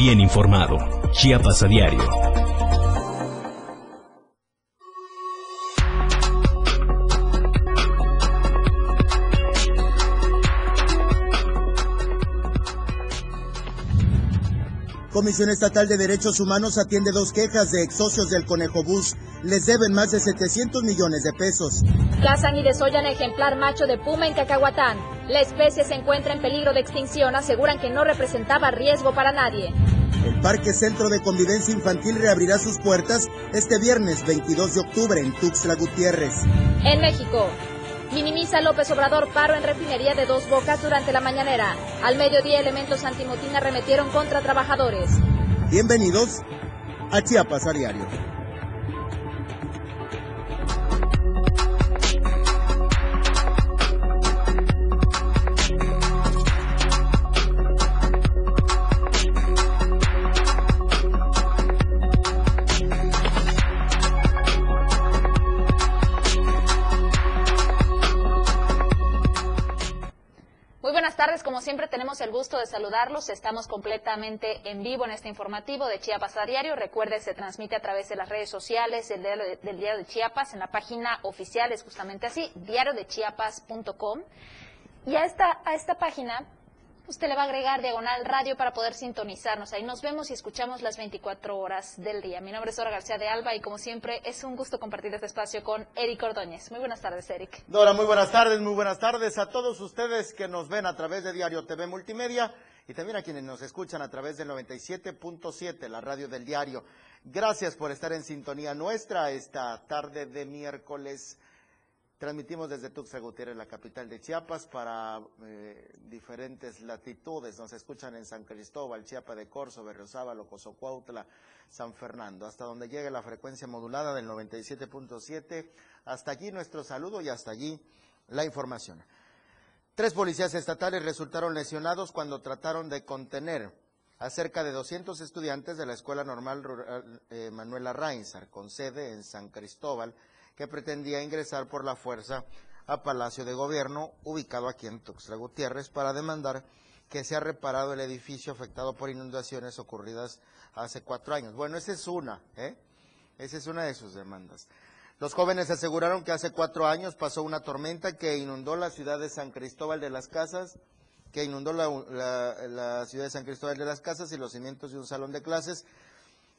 bien informado. Chiapas a diario. Comisión Estatal de Derechos Humanos atiende dos quejas de ex socios del Conejo Bus. Les deben más de 700 millones de pesos. Cazan y desollan ejemplar macho de puma en Cacahuatán. La especie se encuentra en peligro de extinción. Aseguran que no representaba riesgo para nadie. El Parque Centro de Convivencia Infantil reabrirá sus puertas este viernes 22 de octubre en Tuxtla Gutiérrez. En México, Minimiza López Obrador paro en refinería de Dos Bocas durante la mañanera. Al mediodía elementos antimotina arremetieron contra trabajadores. Bienvenidos a Chiapas a Diario. El gusto de saludarlos. Estamos completamente en vivo en este informativo de Chiapas a Diario. Recuerde, se transmite a través de las redes sociales del diario de, del diario de Chiapas, en la página oficial es justamente así, diariodechiapas.com. Y a esta, a esta página usted le va a agregar diagonal radio para poder sintonizarnos. Ahí nos vemos y escuchamos las 24 horas del día. Mi nombre es Dora García de Alba y como siempre es un gusto compartir este espacio con Eric Ordóñez. Muy buenas tardes, Eric. Dora, muy buenas tardes, muy buenas tardes a todos ustedes que nos ven a través de Diario TV Multimedia y también a quienes nos escuchan a través del 97.7, la radio del diario. Gracias por estar en sintonía nuestra esta tarde de miércoles Transmitimos desde Tuxtla Gutiérrez, la capital de Chiapas, para eh, diferentes latitudes. Nos escuchan en San Cristóbal, Chiapa de Corzo, Berriozábal, Cozocuautla, San Fernando, hasta donde llegue la frecuencia modulada del 97.7. Hasta allí nuestro saludo y hasta allí la información. Tres policías estatales resultaron lesionados cuando trataron de contener a cerca de 200 estudiantes de la Escuela Normal Rural eh, Manuela Reinsar, con sede en San Cristóbal, que pretendía ingresar por la fuerza a Palacio de Gobierno, ubicado aquí en Tuxtla Gutiérrez, para demandar que se ha reparado el edificio afectado por inundaciones ocurridas hace cuatro años. Bueno, esa es una, ¿eh? Esa es una de sus demandas. Los jóvenes aseguraron que hace cuatro años pasó una tormenta que inundó la ciudad de San Cristóbal de las Casas, que inundó la, la ciudad de San Cristóbal de las Casas y los cimientos de un salón de clases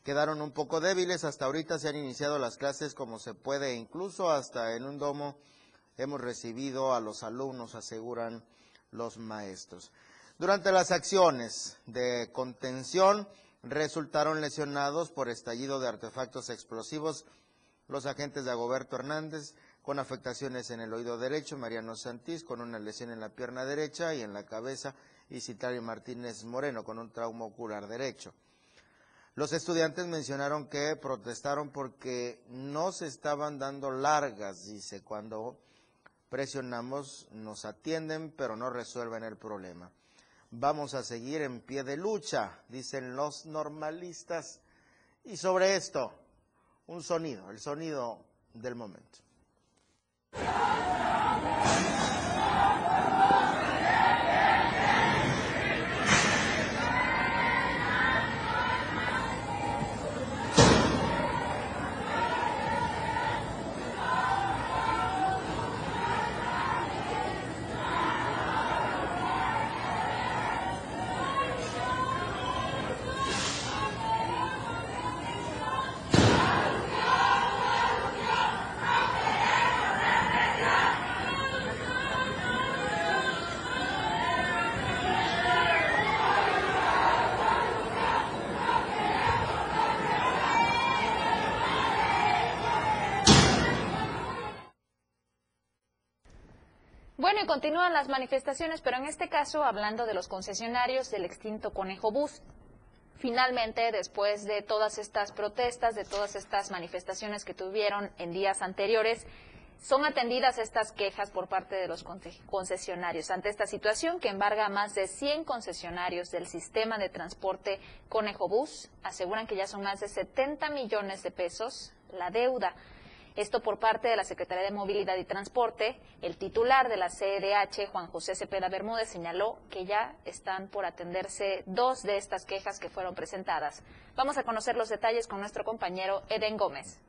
quedaron un poco débiles. Hasta ahorita se han iniciado las clases como se puede, incluso hasta en un domo hemos recibido a los alumnos, aseguran los maestros. Durante las acciones de contención resultaron lesionados por estallido de artefactos explosivos los agentes de Agoberto Hernández con afectaciones en el oído derecho, Mariano Santís con una lesión en la pierna derecha y en la cabeza y Citario Martínez Moreno con un trauma ocular derecho. Los estudiantes mencionaron que protestaron porque no se estaban dando largas, dice, cuando presionamos nos atienden pero no resuelven el problema. Vamos a seguir en pie de lucha, dicen los normalistas. Y sobre esto, un sonido, el sonido del momento. Continúan las manifestaciones, pero en este caso hablando de los concesionarios del extinto Conejo Bus. Finalmente, después de todas estas protestas, de todas estas manifestaciones que tuvieron en días anteriores, son atendidas estas quejas por parte de los concesionarios ante esta situación que embarga a más de 100 concesionarios del sistema de transporte Conejo Bus. Aseguran que ya son más de 70 millones de pesos la deuda Esto por parte de la Secretaría de Movilidad y Transporte. El titular de la CDH, Juan José Cepeda Bermúdez, señaló que ya están por atenderse dos de estas quejas que fueron presentadas. Vamos a conocer los detalles con nuestro compañero Eden Gómez.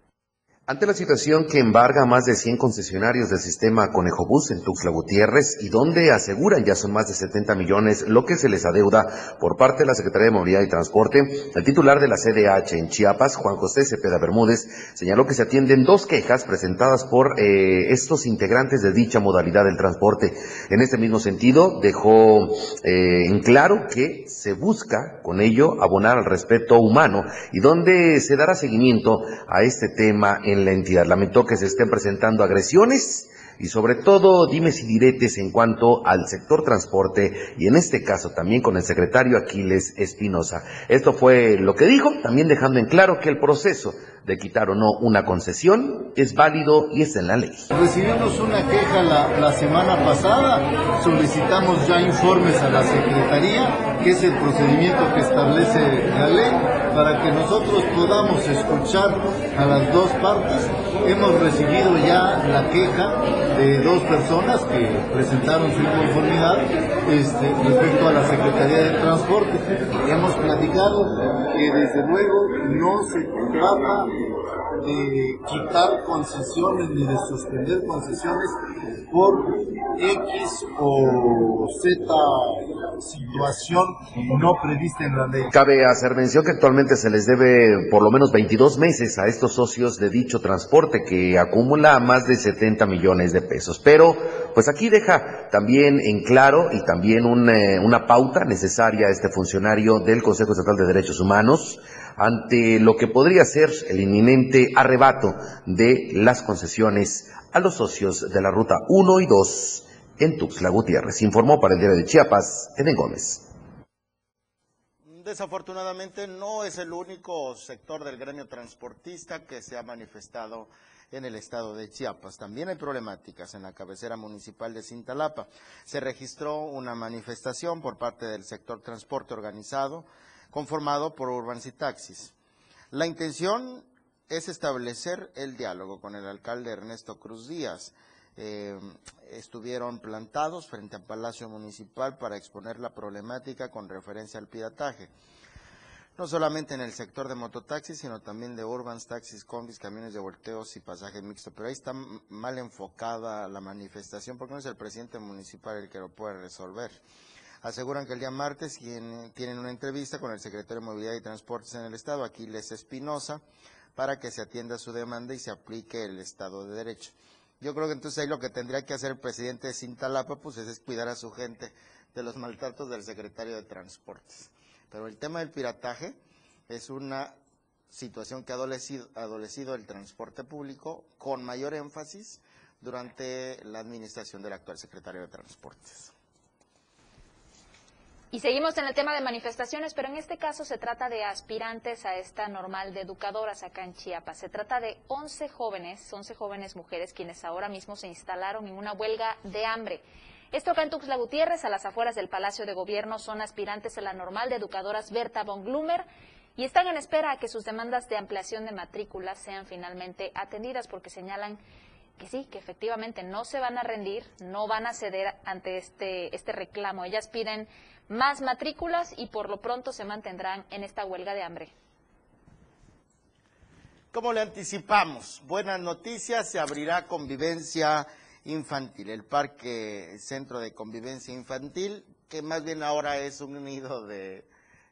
Ante la situación que embarga más de 100 concesionarios del sistema Conejo Bus en Tuxtla Gutiérrez y donde aseguran ya son más de 70 millones lo que se les adeuda por parte de la Secretaría de Movilidad y Transporte, el titular de la CDH en Chiapas, Juan José Cepeda Bermúdez, señaló que se atienden dos quejas presentadas por eh, estos integrantes de dicha modalidad del transporte. En este mismo sentido, dejó eh, en claro que se busca con ello abonar al respeto humano y donde se dará seguimiento a este tema la entidad. Lamentó que se estén presentando agresiones y sobre todo dimes y diretes en cuanto al sector transporte y en este caso también con el secretario Aquiles Espinosa. Esto fue lo que dijo, también dejando en claro que el proceso de quitar o no una concesión es válido y es en la ley. Recibimos una queja la, la semana pasada, solicitamos ya informes a la Secretaría, que es el procedimiento que establece la ley, para que nosotros podamos escuchar a las dos partes. Hemos recibido ya la queja de dos personas que presentaron su inconformidad este, respecto a la Secretaría de Transporte. Hemos platicado que desde luego no se trata de quitar concesiones ni de suspender concesiones por X o Z situación no prevista en la ley. Cabe hacer mención que actualmente se les debe por lo menos 22 meses a estos socios de dicho transporte que acumula más de 70 millones de pesos. Pero pues aquí deja también en claro y también una, una pauta necesaria a este funcionario del Consejo Estatal de Derechos Humanos ante lo que podría ser el inminente arrebato de las concesiones a los socios de la Ruta 1 y 2 en Tuxtla Gutiérrez. Informó para el Diario de Chiapas, Eden Gómez. Desafortunadamente no es el único sector del gremio transportista que se ha manifestado en el estado de Chiapas. También hay problemáticas en la cabecera municipal de Cintalapa. Se registró una manifestación por parte del sector transporte organizado conformado por Urbans y Taxis. La intención es establecer el diálogo con el alcalde Ernesto Cruz Díaz. Eh, estuvieron plantados frente al Palacio Municipal para exponer la problemática con referencia al pirataje. No solamente en el sector de mototaxis, sino también de urbans, taxis, combis, camiones de volteos y pasaje mixto. Pero ahí está mal enfocada la manifestación porque no es el presidente municipal el que lo puede resolver aseguran que el día martes tienen una entrevista con el secretario de Movilidad y Transportes en el Estado, Aquiles Espinosa, para que se atienda su demanda y se aplique el Estado de Derecho. Yo creo que entonces ahí lo que tendría que hacer el presidente de Cintalapa pues es cuidar a su gente de los maltratos del secretario de Transportes. Pero el tema del pirataje es una situación que ha adolecido, adolecido el transporte público con mayor énfasis durante la administración del actual secretario de Transportes. Y seguimos en el tema de manifestaciones, pero en este caso se trata de aspirantes a esta normal de educadoras acá en Chiapas. Se trata de 11 jóvenes, 11 jóvenes mujeres quienes ahora mismo se instalaron en una huelga de hambre. Esto acá en Tuxtla Gutiérrez, a las afueras del Palacio de Gobierno, son aspirantes a la normal de educadoras Berta von Glumer y están en espera a que sus demandas de ampliación de matrículas sean finalmente atendidas porque señalan que sí, que efectivamente no se van a rendir, no van a ceder ante este, este reclamo. Ellas piden más matrículas y por lo pronto se mantendrán en esta huelga de hambre. Como le anticipamos, buenas noticias, se abrirá convivencia infantil, el Parque Centro de Convivencia Infantil, que más bien ahora es un nido de,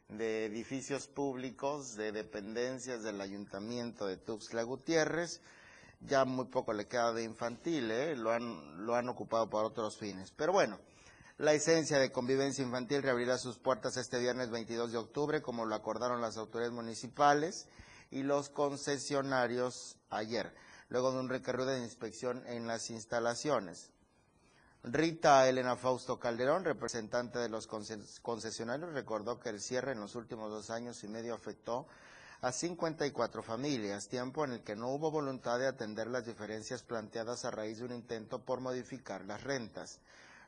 de edificios públicos, de dependencias del Ayuntamiento de Tuxtla Gutiérrez, ya muy poco le queda de infantil, ¿eh? lo, han, lo han ocupado para otros fines. Pero bueno, la esencia de convivencia infantil reabrirá sus puertas este viernes 22 de octubre, como lo acordaron las autoridades municipales y los concesionarios ayer, luego de un recorrido de inspección en las instalaciones. Rita Elena Fausto Calderón, representante de los concesionarios, recordó que el cierre en los últimos dos años y medio afectó a 54 familias, tiempo en el que no hubo voluntad de atender las diferencias planteadas a raíz de un intento por modificar las rentas.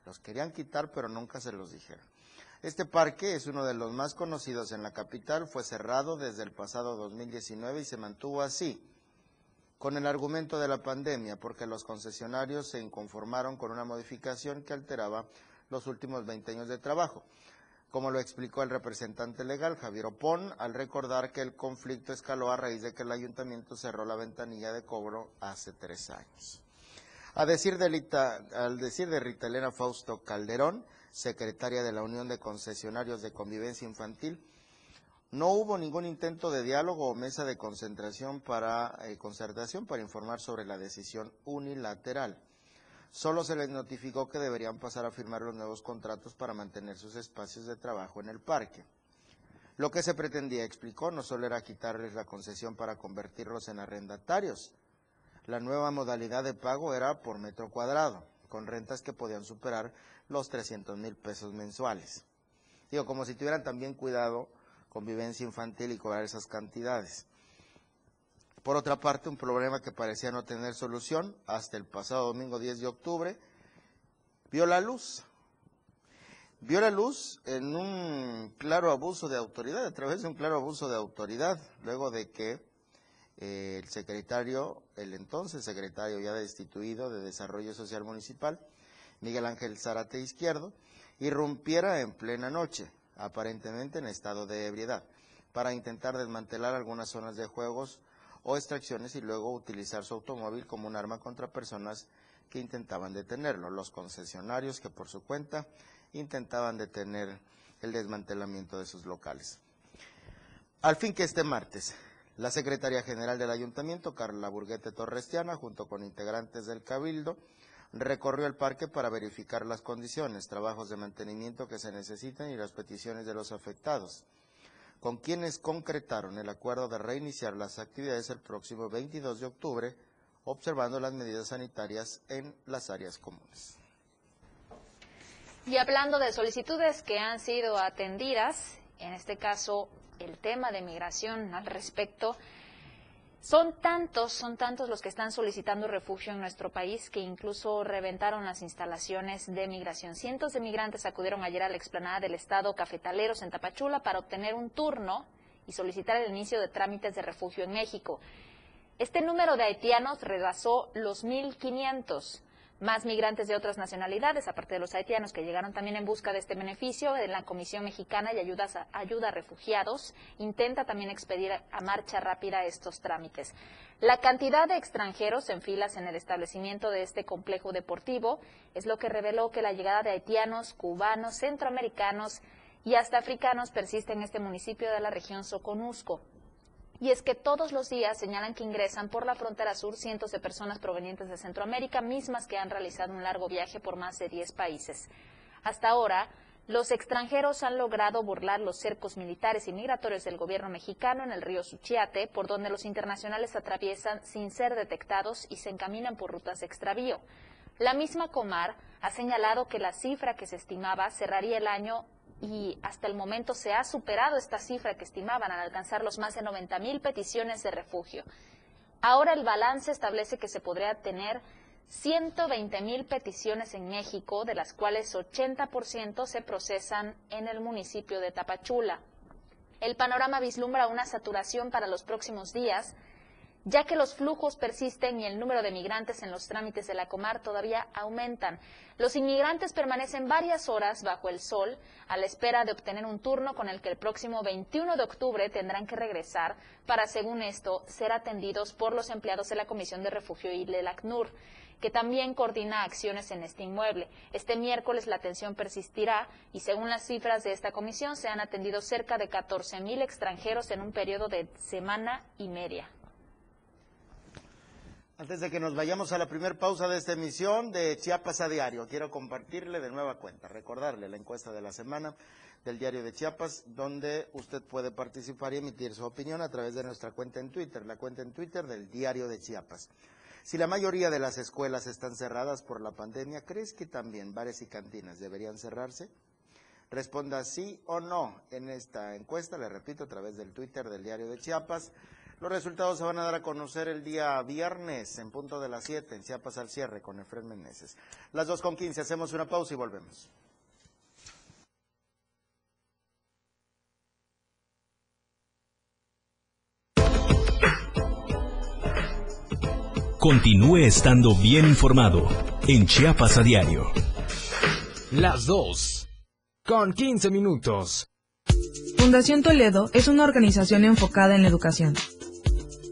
Los querían quitar, pero nunca se los dijeron. Este parque es uno de los más conocidos en la capital, fue cerrado desde el pasado 2019 y se mantuvo así, con el argumento de la pandemia, porque los concesionarios se inconformaron con una modificación que alteraba los últimos 20 años de trabajo, como lo explicó el representante legal Javier Opón, al recordar que el conflicto escaló a raíz de que el ayuntamiento cerró la ventanilla de cobro hace tres años. A decir de al decir de Rita Elena Fausto Calderón, secretaria de la Unión de Concesionarios de Convivencia Infantil, no hubo ningún intento de diálogo o mesa de concentración para eh, concertación para informar sobre la decisión unilateral. Solo se les notificó que deberían pasar a firmar los nuevos contratos para mantener sus espacios de trabajo en el parque. Lo que se pretendía, explicó, no solo era quitarles la concesión para convertirlos en arrendatarios. La nueva modalidad de pago era por metro cuadrado, con rentas que podían superar los 300 mil pesos mensuales. Digo, como si tuvieran también cuidado convivencia infantil y cobrar esas cantidades. Por otra parte, un problema que parecía no tener solución hasta el pasado domingo 10 de octubre, vio la luz. Vio la luz en un claro abuso de autoridad, a través de un claro abuso de autoridad, luego de que eh, el secretario, el entonces secretario ya destituido de Desarrollo Social Municipal, Miguel Ángel Zárate Izquierdo, irrumpiera en plena noche, aparentemente en estado de ebriedad, para intentar desmantelar algunas zonas de juegos o extracciones y luego utilizar su automóvil como un arma contra personas que intentaban detenerlo, los concesionarios que por su cuenta intentaban detener el desmantelamiento de sus locales. Al fin que este martes, la Secretaría General del Ayuntamiento, Carla Burguete Torrestiana, junto con integrantes del Cabildo, recorrió el parque para verificar las condiciones, trabajos de mantenimiento que se necesitan y las peticiones de los afectados con quienes concretaron el acuerdo de reiniciar las actividades el próximo 22 de octubre, observando las medidas sanitarias en las áreas comunes. Y hablando de solicitudes que han sido atendidas, en este caso el tema de migración al respecto, son tantos, son tantos los que están solicitando refugio en nuestro país que incluso reventaron las instalaciones de migración. Cientos de migrantes acudieron ayer a la explanada del Estado Cafetaleros en Tapachula para obtener un turno y solicitar el inicio de trámites de refugio en México. Este número de haitianos rebasó los 1.500 más migrantes de otras nacionalidades, aparte de los haitianos que llegaron también en busca de este beneficio, en la Comisión Mexicana y a, Ayuda a Refugiados intenta también expedir a marcha rápida estos trámites. La cantidad de extranjeros en filas en el establecimiento de este complejo deportivo es lo que reveló que la llegada de haitianos, cubanos, centroamericanos y hasta africanos persiste en este municipio de la región Soconusco y es que todos los días señalan que ingresan por la frontera sur cientos de personas provenientes de Centroamérica, mismas que han realizado un largo viaje por más de 10 países. Hasta ahora, los extranjeros han logrado burlar los cercos militares y migratorios del gobierno mexicano en el río Suchiate, por donde los internacionales atraviesan sin ser detectados y se encaminan por rutas de extravío. La misma Comar ha señalado que la cifra que se estimaba cerraría el año y hasta el momento se ha superado esta cifra que estimaban al alcanzar los más de 90 mil peticiones de refugio. Ahora el balance establece que se podría tener 120 mil peticiones en México, de las cuales 80% se procesan en el municipio de Tapachula. El panorama vislumbra una saturación para los próximos días, ya que los flujos persisten y el número de migrantes en los trámites de la Comar todavía aumentan. Los inmigrantes permanecen varias horas bajo el sol a la espera de obtener un turno con el que el próximo 21 de octubre tendrán que regresar para, según esto, ser atendidos por los empleados de la Comisión de Refugio y del ACNUR que también coordina acciones en este inmueble. Este miércoles la atención persistirá y según las cifras de esta comisión se han atendido cerca de 14 mil extranjeros en un periodo de semana y media. Antes de que nos vayamos a la primera pausa de esta emisión de Chiapas a Diario, quiero compartirle de nueva cuenta, recordarle la encuesta de la semana del Diario de Chiapas, donde usted puede participar y emitir su opinión a través de nuestra cuenta en Twitter, la cuenta en Twitter del Diario de Chiapas. Si la mayoría de las escuelas están cerradas por la pandemia, ¿crees que también bares y cantinas deberían cerrarse? Responda sí o no en esta encuesta, le repito, a través del Twitter del Diario de Chiapas. Los resultados se van a dar a conocer el día viernes en punto de las 7 en Chiapas al cierre con Efren Meneses. Las 2 con 15, hacemos una pausa y volvemos. Continúe estando bien informado en Chiapas a diario. Las 2. Con 15 minutos. Fundación Toledo es una organización enfocada en la educación.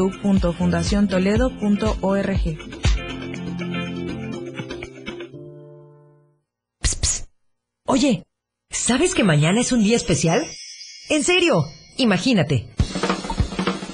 www.fundaciontoledo.org. Oye, ¿sabes que mañana es un día especial? En serio, imagínate.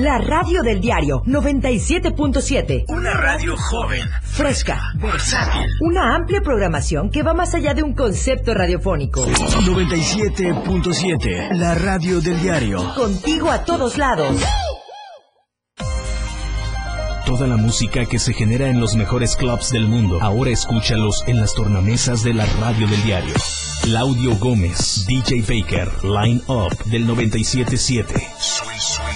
La radio del diario 97.7. Una radio joven, Fresca. versátil. Una amplia programación que va más allá de un concepto radiofónico. 97.7, la radio del diario. Contigo a todos lados. Toda la música que se genera en los mejores clubs del mundo, ahora escúchalos en las tornamesas de la radio del diario. Claudio Gómez, DJ Baker, Line Up del 97.7.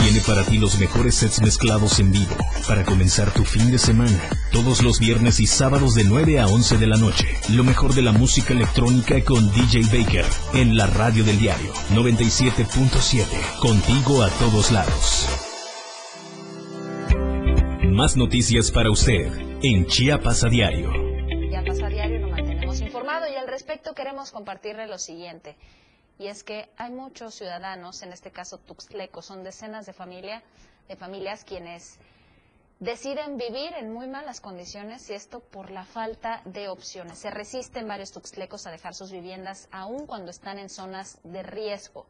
Tiene para ti los mejores sets mezclados en vivo para comenzar tu fin de semana. Todos los viernes y sábados de 9 a 11 de la noche. Lo mejor de la música electrónica con DJ Baker en la radio del diario 97.7. Contigo a todos lados. Más noticias para usted en Chiapas a diario. Chiapas a diario nos mantenemos informado y al respecto queremos compartirle lo siguiente. Y es que hay muchos ciudadanos, en este caso tuxtlecos, son decenas de, familia, de familias quienes deciden vivir en muy malas condiciones y esto por la falta de opciones. Se resisten varios tuxtlecos a dejar sus viviendas aun cuando están en zonas de riesgo.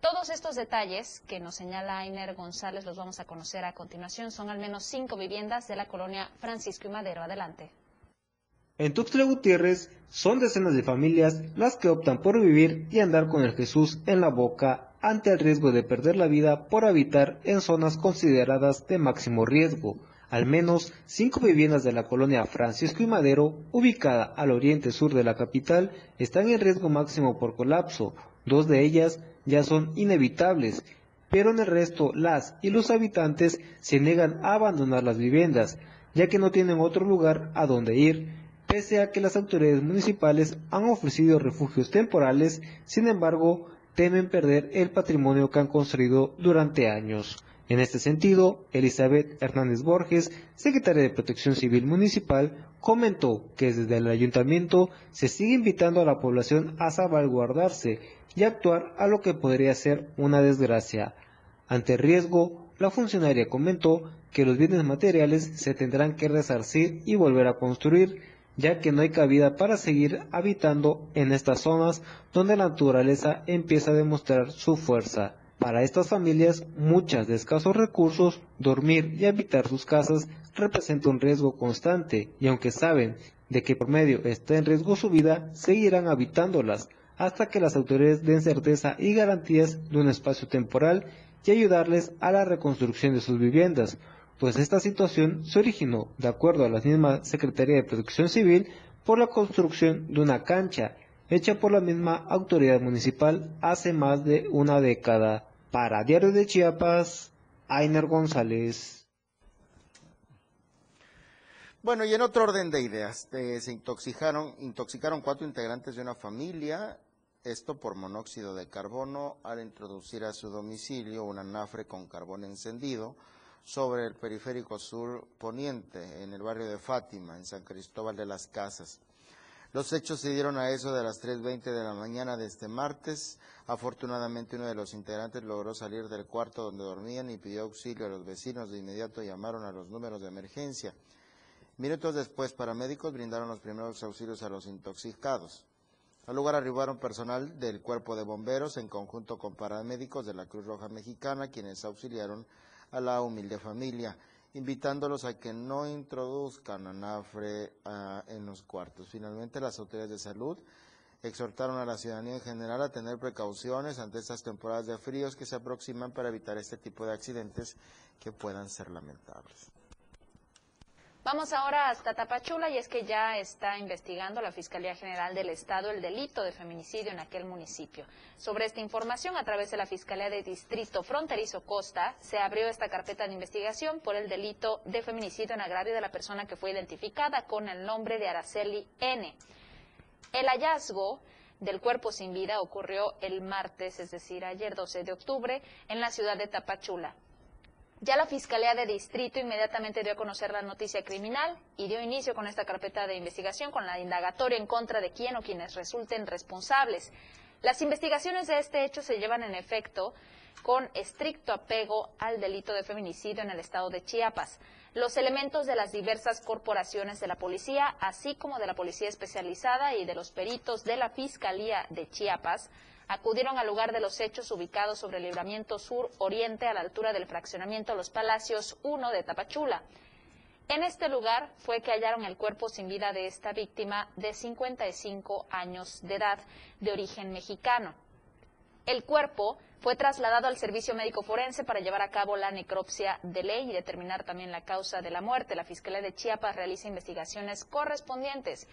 Todos estos detalles que nos señala Ainer González los vamos a conocer a continuación. Son al menos cinco viviendas de la colonia Francisco y Madero. Adelante. En Tuxtla Gutiérrez son decenas de familias las que optan por vivir y andar con el Jesús en la boca ante el riesgo de perder la vida por habitar en zonas consideradas de máximo riesgo. Al menos cinco viviendas de la colonia Francisco y Madero, ubicada al oriente sur de la capital, están en riesgo máximo por colapso. Dos de ellas ya son inevitables, pero en el resto las y los habitantes se niegan a abandonar las viviendas, ya que no tienen otro lugar a donde ir pese a que las autoridades municipales han ofrecido refugios temporales, sin embargo, temen perder el patrimonio que han construido durante años. En este sentido, Elizabeth Hernández Borges, secretaria de Protección Civil Municipal, comentó que desde el ayuntamiento se sigue invitando a la población a salvaguardarse y actuar a lo que podría ser una desgracia. Ante el riesgo, la funcionaria comentó que los bienes materiales se tendrán que resarcir y volver a construir, ya que no hay cabida para seguir habitando en estas zonas donde la naturaleza empieza a demostrar su fuerza. Para estas familias, muchas de escasos recursos, dormir y habitar sus casas representa un riesgo constante y aunque saben de que por medio está en riesgo su vida, seguirán habitándolas hasta que las autoridades den certeza y garantías de un espacio temporal y ayudarles a la reconstrucción de sus viviendas, pues esta situación se originó, de acuerdo a la misma Secretaría de Protección Civil, por la construcción de una cancha hecha por la misma autoridad municipal hace más de una década. Para Diario de Chiapas, Ainer González. Bueno, y en otro orden de ideas, eh, se intoxicaron, intoxicaron cuatro integrantes de una familia, esto por monóxido de carbono, al introducir a su domicilio un anafre con carbón encendido sobre el periférico sur poniente, en el barrio de Fátima, en San Cristóbal de las Casas. Los hechos se dieron a eso de las 3.20 de la mañana de este martes. Afortunadamente uno de los integrantes logró salir del cuarto donde dormían y pidió auxilio a los vecinos. De inmediato llamaron a los números de emergencia. Minutos después, paramédicos brindaron los primeros auxilios a los intoxicados. Al lugar arribaron personal del cuerpo de bomberos en conjunto con paramédicos de la Cruz Roja Mexicana, quienes auxiliaron a la humilde familia, invitándolos a que no introduzcan anafre uh, en los cuartos. Finalmente, las autoridades de salud exhortaron a la ciudadanía en general a tener precauciones ante estas temporadas de fríos que se aproximan para evitar este tipo de accidentes que puedan ser lamentables. Vamos ahora hasta Tapachula y es que ya está investigando la Fiscalía General del Estado el delito de feminicidio en aquel municipio. Sobre esta información, a través de la Fiscalía de Distrito Fronterizo Costa, se abrió esta carpeta de investigación por el delito de feminicidio en agravio de la persona que fue identificada con el nombre de Araceli N. El hallazgo del cuerpo sin vida ocurrió el martes, es decir, ayer 12 de octubre, en la ciudad de Tapachula. Ya la Fiscalía de Distrito inmediatamente dio a conocer la noticia criminal y dio inicio con esta carpeta de investigación con la indagatoria en contra de quien o quienes resulten responsables. Las investigaciones de este hecho se llevan en efecto con estricto apego al delito de feminicidio en el estado de Chiapas. Los elementos de las diversas corporaciones de la policía, así como de la policía especializada y de los peritos de la Fiscalía de Chiapas, acudieron al lugar de los hechos ubicados sobre el libramiento sur-oriente a la altura del fraccionamiento Los Palacios 1 de Tapachula. En este lugar fue que hallaron el cuerpo sin vida de esta víctima de 55 años de edad, de origen mexicano. El cuerpo fue trasladado al servicio médico forense para llevar a cabo la necropsia de ley y determinar también la causa de la muerte. La Fiscalía de Chiapas realiza investigaciones correspondientes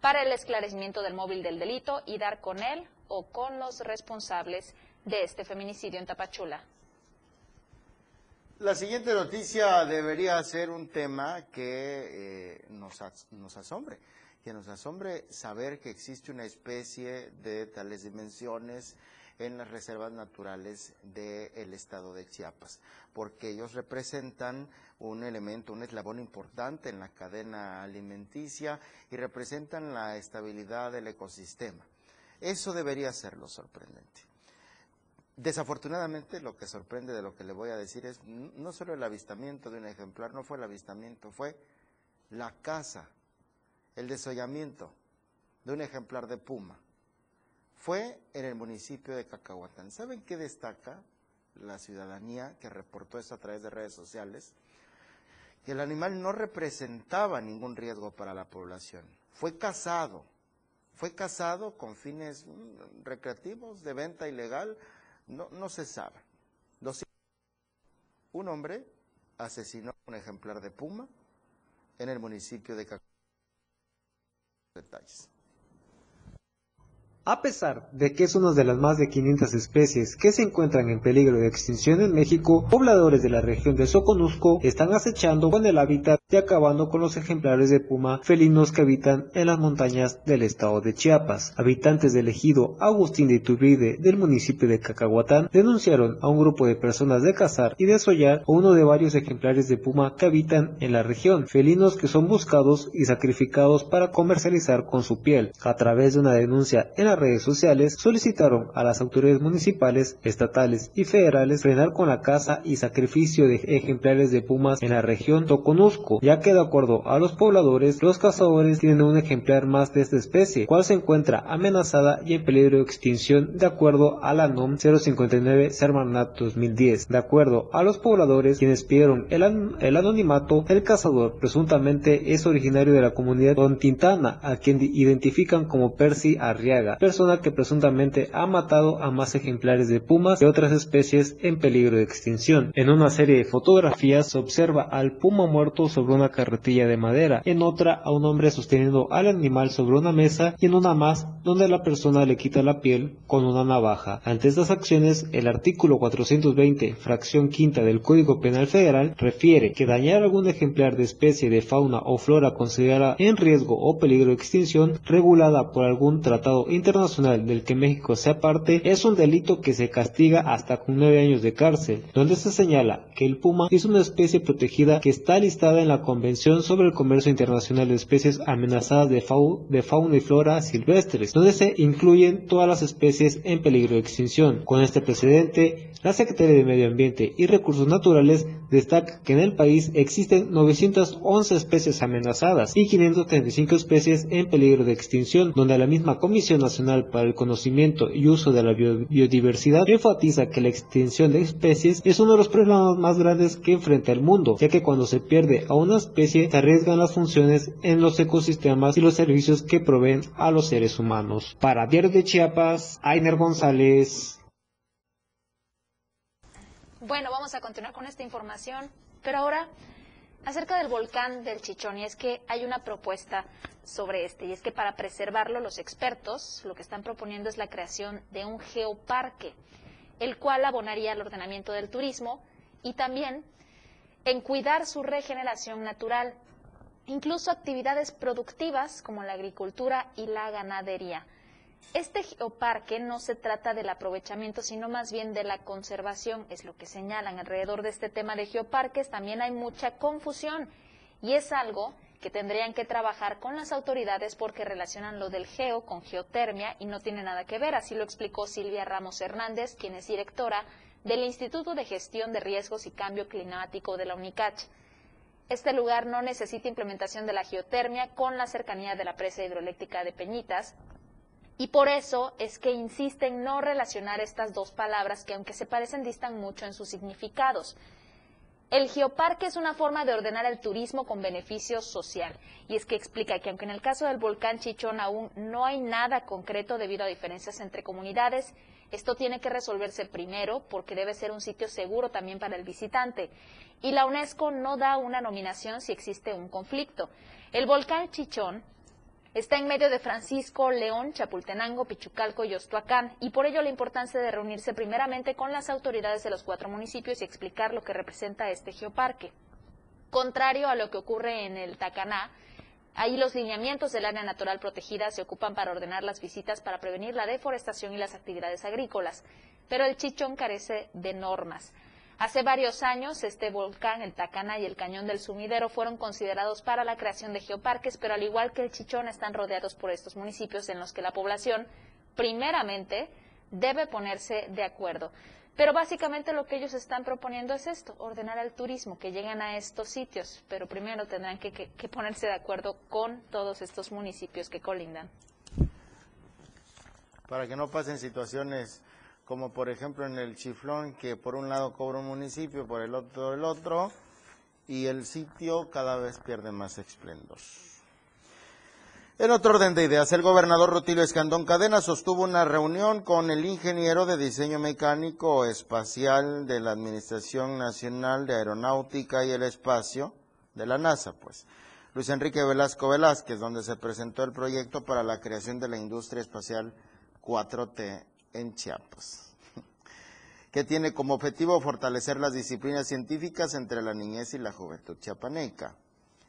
para el esclarecimiento del móvil del delito y dar con él o con los responsables de este feminicidio en Tapachula. La siguiente noticia debería ser un tema que eh, nos, nos asombre, que nos asombre saber que existe una especie de tales dimensiones en las reservas naturales del estado de Chiapas, porque ellos representan un elemento, un eslabón importante en la cadena alimenticia y representan la estabilidad del ecosistema. Eso debería ser lo sorprendente. Desafortunadamente, lo que sorprende de lo que le voy a decir es no solo el avistamiento de un ejemplar, no fue el avistamiento, fue la caza, el desollamiento de un ejemplar de puma. Fue en el municipio de Cacahuatán. ¿Saben qué destaca la ciudadanía que reportó esto a través de redes sociales? Que el animal no representaba ningún riesgo para la población. Fue cazado, fue cazado con fines mm, recreativos, de venta ilegal, no, no se sabe. un hombre asesinó un ejemplar de puma en el municipio de. Detalles. A pesar de que es una de las más de 500 especies que se encuentran en peligro de extinción en México, pobladores de la región de Soconusco están acechando con el hábitat y acabando con los ejemplares de puma felinos que habitan en las montañas del estado de Chiapas. Habitantes del ejido Agustín de Iturbide del municipio de Cacahuatán denunciaron a un grupo de personas de cazar y desollar a uno de varios ejemplares de puma que habitan en la región, felinos que son buscados y sacrificados para comercializar con su piel. A través de una denuncia en la redes sociales solicitaron a las autoridades municipales, estatales y federales frenar con la caza y sacrificio de ejemplares de pumas en la región Toconusco, ya que de acuerdo a los pobladores, los cazadores tienen un ejemplar más de esta especie, cual se encuentra amenazada y en peligro de extinción de acuerdo a la NOM 059 Sermanat 2010. De acuerdo a los pobladores, quienes pidieron el, an el anonimato, el cazador presuntamente es originario de la comunidad Don Tintana, a quien identifican como Percy Arriaga, persona que presuntamente ha matado a más ejemplares de pumas y otras especies en peligro de extinción. En una serie de fotografías se observa al puma muerto sobre una carretilla de madera, en otra a un hombre sosteniendo al animal sobre una mesa y en una más donde la persona le quita la piel con una navaja. Ante estas acciones, el artículo 420, fracción quinta del Código Penal Federal, refiere que dañar algún ejemplar de especie de fauna o flora considerada en riesgo o peligro de extinción, regulada por algún tratado internacional del que México sea parte, es un delito que se castiga hasta con nueve años de cárcel, donde se señala que el puma es una especie protegida que está listada en la Convención sobre el Comercio Internacional de Especies Amenazadas de, de Fauna y Flora Silvestres, donde se incluyen todas las especies en peligro de extinción. Con este precedente, la Secretaría de Medio Ambiente y Recursos Naturales destaca que en el país existen 911 especies amenazadas y 535 especies en peligro de extinción, donde la misma Comisión Nacional para el Conocimiento y Uso de la Biodiversidad enfatiza que la extinción de especies es uno de los problemas más grandes que enfrenta el mundo, ya que cuando se pierde a una especie se arriesgan las funciones en los ecosistemas y los servicios que proveen a los seres humanos. Para Diario de Chiapas, Ainer González. Bueno, vamos a continuar con esta información, pero ahora acerca del volcán del Chichón, y es que hay una propuesta sobre este, y es que para preservarlo los expertos lo que están proponiendo es la creación de un geoparque, el cual abonaría al ordenamiento del turismo y también en cuidar su regeneración natural, incluso actividades productivas como la agricultura y la ganadería. Este geoparque no se trata del aprovechamiento, sino más bien de la conservación, es lo que señalan. Alrededor de este tema de geoparques también hay mucha confusión y es algo que tendrían que trabajar con las autoridades porque relacionan lo del geo con geotermia y no tiene nada que ver. Así lo explicó Silvia Ramos Hernández, quien es directora del Instituto de Gestión de Riesgos y Cambio Climático de la UNICACH. Este lugar no necesita implementación de la geotermia con la cercanía de la presa hidroeléctrica de Peñitas, y por eso es que insiste en no relacionar estas dos palabras que aunque se parecen distan mucho en sus significados. El geoparque es una forma de ordenar el turismo con beneficio social. Y es que explica que aunque en el caso del volcán Chichón aún no hay nada concreto debido a diferencias entre comunidades, esto tiene que resolverse primero porque debe ser un sitio seguro también para el visitante. Y la UNESCO no da una nominación si existe un conflicto. El volcán Chichón Está en medio de Francisco, León, Chapultenango, Pichucalco y Ostuacán, y por ello la importancia de reunirse primeramente con las autoridades de los cuatro municipios y explicar lo que representa este geoparque. Contrario a lo que ocurre en el Tacaná, ahí los lineamientos del área natural protegida se ocupan para ordenar las visitas para prevenir la deforestación y las actividades agrícolas, pero el Chichón carece de normas. Hace varios años, este volcán, el Tacana y el Cañón del Sumidero fueron considerados para la creación de geoparques, pero al igual que el Chichón están rodeados por estos municipios en los que la población, primeramente, debe ponerse de acuerdo. Pero básicamente lo que ellos están proponiendo es esto, ordenar al turismo, que lleguen a estos sitios, pero primero tendrán que, que ponerse de acuerdo con todos estos municipios que colindan. Para que no pasen situaciones como por ejemplo en el Chiflón, que por un lado cobra un municipio, por el otro el otro, y el sitio cada vez pierde más esplendor. En otro orden de ideas, el gobernador Rutilio Escandón Cadena sostuvo una reunión con el ingeniero de diseño mecánico espacial de la Administración Nacional de Aeronáutica y el Espacio, de la NASA, pues, Luis Enrique Velasco Velázquez, donde se presentó el proyecto para la creación de la industria espacial 4T en Chiapas, que tiene como objetivo fortalecer las disciplinas científicas entre la niñez y la juventud chiapaneca.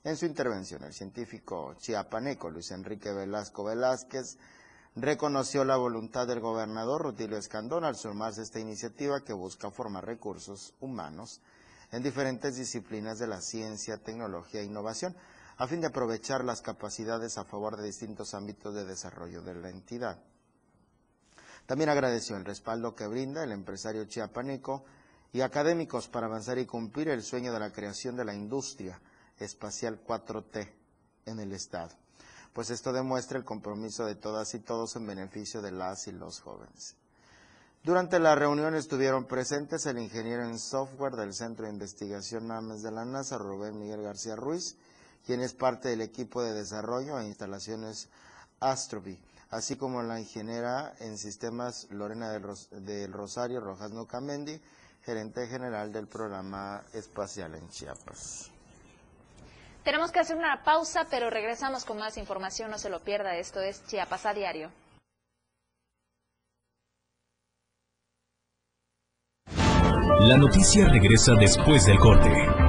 En su intervención, el científico chiapaneco Luis Enrique Velasco Velázquez reconoció la voluntad del gobernador Rutilio Escandón al sumarse a esta iniciativa que busca formar recursos humanos en diferentes disciplinas de la ciencia, tecnología e innovación, a fin de aprovechar las capacidades a favor de distintos ámbitos de desarrollo de la entidad. También agradeció el respaldo que brinda el empresario chiapaneco y académicos para avanzar y cumplir el sueño de la creación de la industria espacial 4T en el Estado. Pues esto demuestra el compromiso de todas y todos en beneficio de las y los jóvenes. Durante la reunión estuvieron presentes el ingeniero en software del Centro de Investigación AMES de la NASA, Rubén Miguel García Ruiz, quien es parte del equipo de desarrollo e instalaciones Astrobi, así como la ingeniera en sistemas Lorena del, del Rosario Rojas Nocamendi, gerente general del programa espacial en Chiapas. Tenemos que hacer una pausa, pero regresamos con más información, no se lo pierda, esto es Chiapas a diario. La noticia regresa después del corte.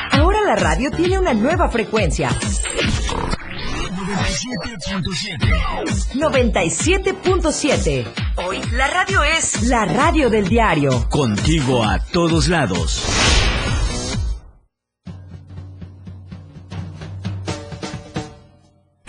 La radio tiene una nueva frecuencia. 97.7. Hoy la radio es la radio del diario. Contigo a todos lados.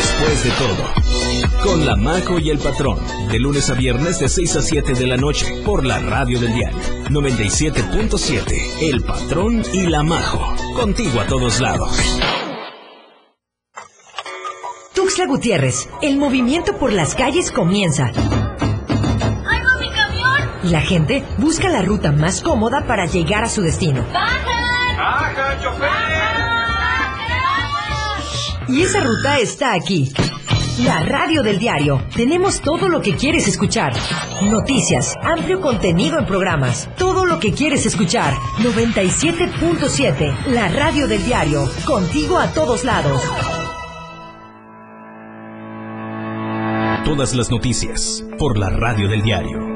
Después de todo, con la Majo y el Patrón, de lunes a viernes de 6 a 7 de la noche, por la radio del diario 97.7, El Patrón y la Majo, contigo a todos lados. Tuxtla Gutiérrez, el movimiento por las calles comienza. ¡Ay, mi camión! Y la gente busca la ruta más cómoda para llegar a su destino. ¡Bajan! ¡Bajan, chofer! Y esa ruta está aquí. La radio del diario. Tenemos todo lo que quieres escuchar. Noticias, amplio contenido en programas. Todo lo que quieres escuchar. 97.7. La radio del diario. Contigo a todos lados. Todas las noticias por la radio del diario.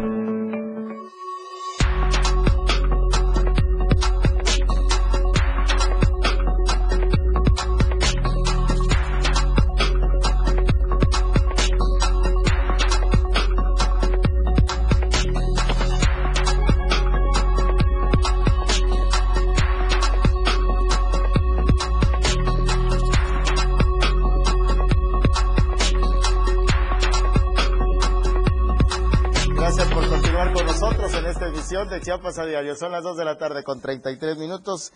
Son las 2 de la tarde con 33 minutos